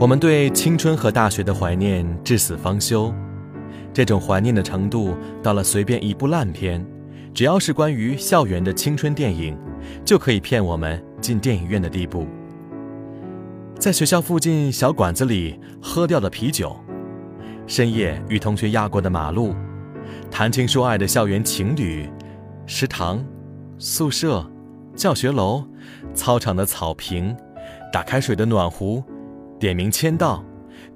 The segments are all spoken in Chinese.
我们对青春和大学的怀念至死方休，这种怀念的程度到了随便一部烂片，只要是关于校园的青春电影，就可以骗我们进电影院的地步。在学校附近小馆子里喝掉的啤酒，深夜与同学压过的马路，谈情说爱的校园情侣，食堂、宿舍、教学楼、操场的草坪，打开水的暖壶。点名签到，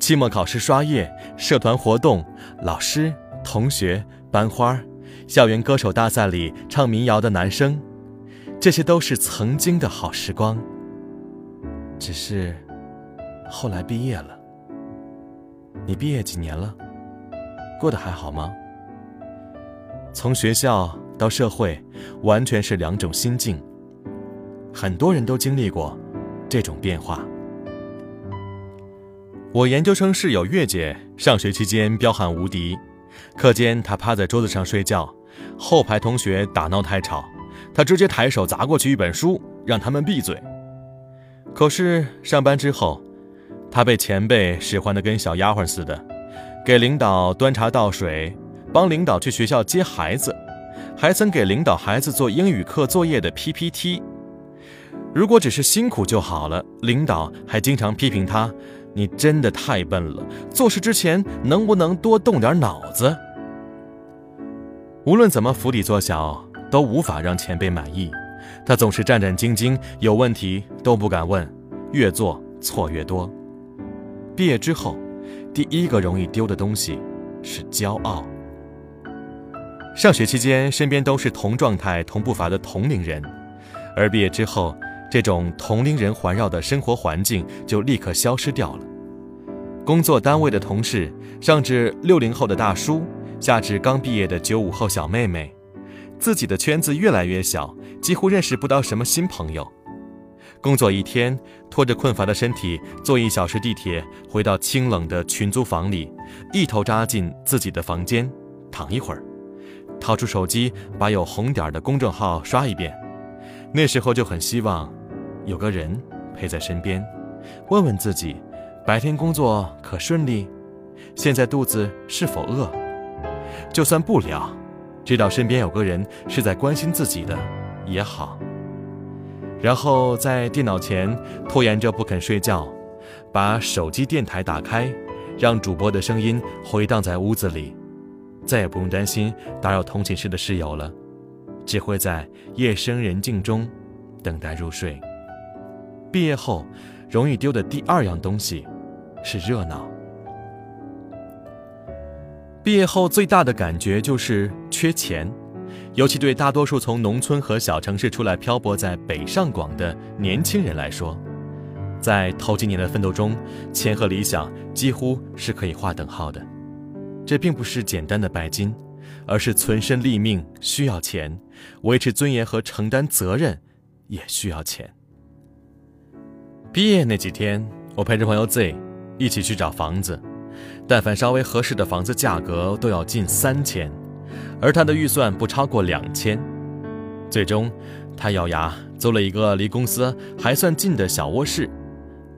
期末考试刷页，社团活动，老师、同学，班花，校园歌手大赛里唱民谣的男生，这些都是曾经的好时光。只是，后来毕业了。你毕业几年了？过得还好吗？从学校到社会，完全是两种心境。很多人都经历过这种变化。我研究生室友月姐上学期间彪悍无敌，课间她趴在桌子上睡觉，后排同学打闹太吵，她直接抬手砸过去一本书，让他们闭嘴。可是上班之后，她被前辈使唤得跟小丫鬟似的，给领导端茶倒水，帮领导去学校接孩子，还曾给领导孩子做英语课作业的 PPT。如果只是辛苦就好了，领导还经常批评她。你真的太笨了，做事之前能不能多动点脑子？无论怎么釜底做小，都无法让前辈满意。他总是战战兢兢，有问题都不敢问，越做错越多。毕业之后，第一个容易丢的东西是骄傲。上学期间，身边都是同状态、同步伐的同龄人，而毕业之后。这种同龄人环绕的生活环境就立刻消失掉了。工作单位的同事，上至六零后的大叔，下至刚毕业的九五后小妹妹，自己的圈子越来越小，几乎认识不到什么新朋友。工作一天，拖着困乏的身体，坐一小时地铁回到清冷的群租房里，一头扎进自己的房间，躺一会儿，掏出手机，把有红点的公众号刷一遍。那时候就很希望。有个人陪在身边，问问自己，白天工作可顺利？现在肚子是否饿？就算不聊，知道身边有个人是在关心自己的也好。然后在电脑前拖延着不肯睡觉，把手机电台打开，让主播的声音回荡在屋子里，再也不用担心打扰同寝室的室友了，只会在夜深人静中等待入睡。毕业后，容易丢的第二样东西是热闹。毕业后最大的感觉就是缺钱，尤其对大多数从农村和小城市出来漂泊在北上广的年轻人来说，在头几年的奋斗中，钱和理想几乎是可以划等号的。这并不是简单的拜金，而是存身立命需要钱，维持尊严和承担责任也需要钱。毕业那几天，我陪着朋友 Z 一起去找房子，但凡稍微合适的房子，价格都要近三千，而他的预算不超过两千。最终，他咬牙租了一个离公司还算近的小卧室，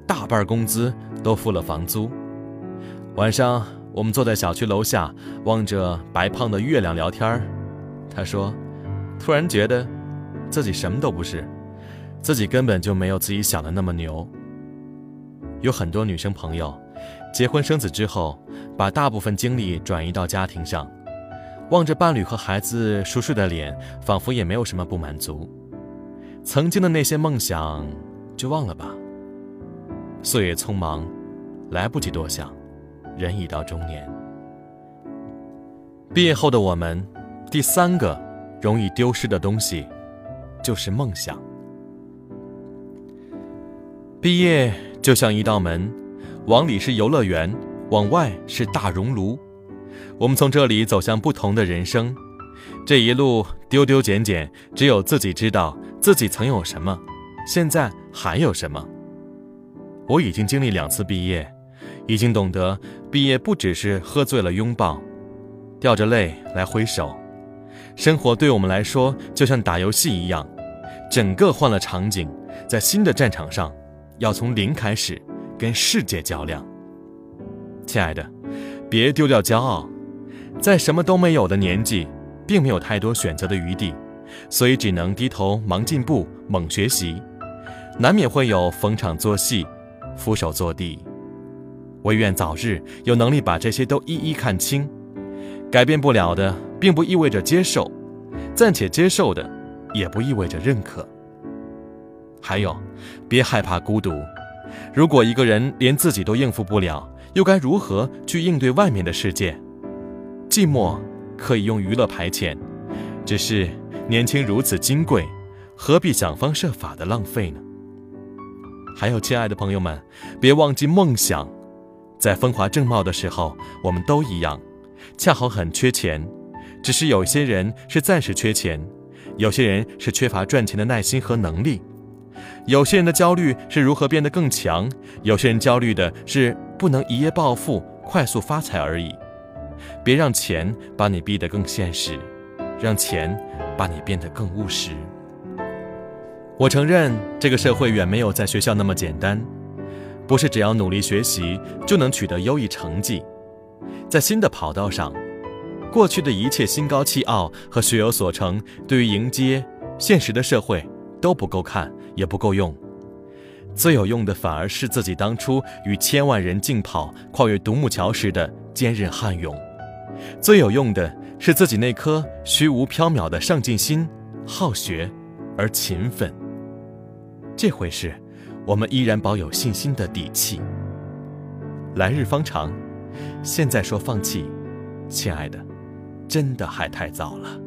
大半工资都付了房租。晚上，我们坐在小区楼下，望着白胖的月亮聊天他说：“突然觉得，自己什么都不是。”自己根本就没有自己想的那么牛。有很多女生朋友，结婚生子之后，把大部分精力转移到家庭上，望着伴侣和孩子熟睡的脸，仿佛也没有什么不满足。曾经的那些梦想，就忘了吧。岁月匆忙，来不及多想，人已到中年。毕业后的我们，第三个容易丢失的东西，就是梦想。毕业就像一道门，往里是游乐园，往外是大熔炉。我们从这里走向不同的人生，这一路丢丢捡捡，只有自己知道自己曾有什么，现在还有什么。我已经经历两次毕业，已经懂得毕业不只是喝醉了拥抱，掉着泪来挥手。生活对我们来说就像打游戏一样，整个换了场景，在新的战场上。要从零开始，跟世界较量。亲爱的，别丢掉骄傲，在什么都没有的年纪，并没有太多选择的余地，所以只能低头忙进步、猛学习，难免会有逢场作戏、俯首作地。唯愿早日有能力把这些都一一看清。改变不了的，并不意味着接受；暂且接受的，也不意味着认可。还有，别害怕孤独。如果一个人连自己都应付不了，又该如何去应对外面的世界？寂寞可以用娱乐排遣，只是年轻如此金贵，何必想方设法的浪费呢？还有，亲爱的朋友们，别忘记梦想。在风华正茂的时候，我们都一样，恰好很缺钱，只是有些人是暂时缺钱，有些人是缺乏赚钱的耐心和能力。有些人的焦虑是如何变得更强，有些人焦虑的是不能一夜暴富、快速发财而已。别让钱把你逼得更现实，让钱把你变得更务实。我承认，这个社会远没有在学校那么简单，不是只要努力学习就能取得优异成绩。在新的跑道上，过去的一切心高气傲和学有所成，对于迎接现实的社会都不够看。也不够用，最有用的反而是自己当初与千万人竞跑、跨越独木桥时的坚韧悍勇；最有用的是自己那颗虚无缥缈的上进心、好学而勤奋。这回事我们依然保有信心的底气。来日方长，现在说放弃，亲爱的，真的还太早了。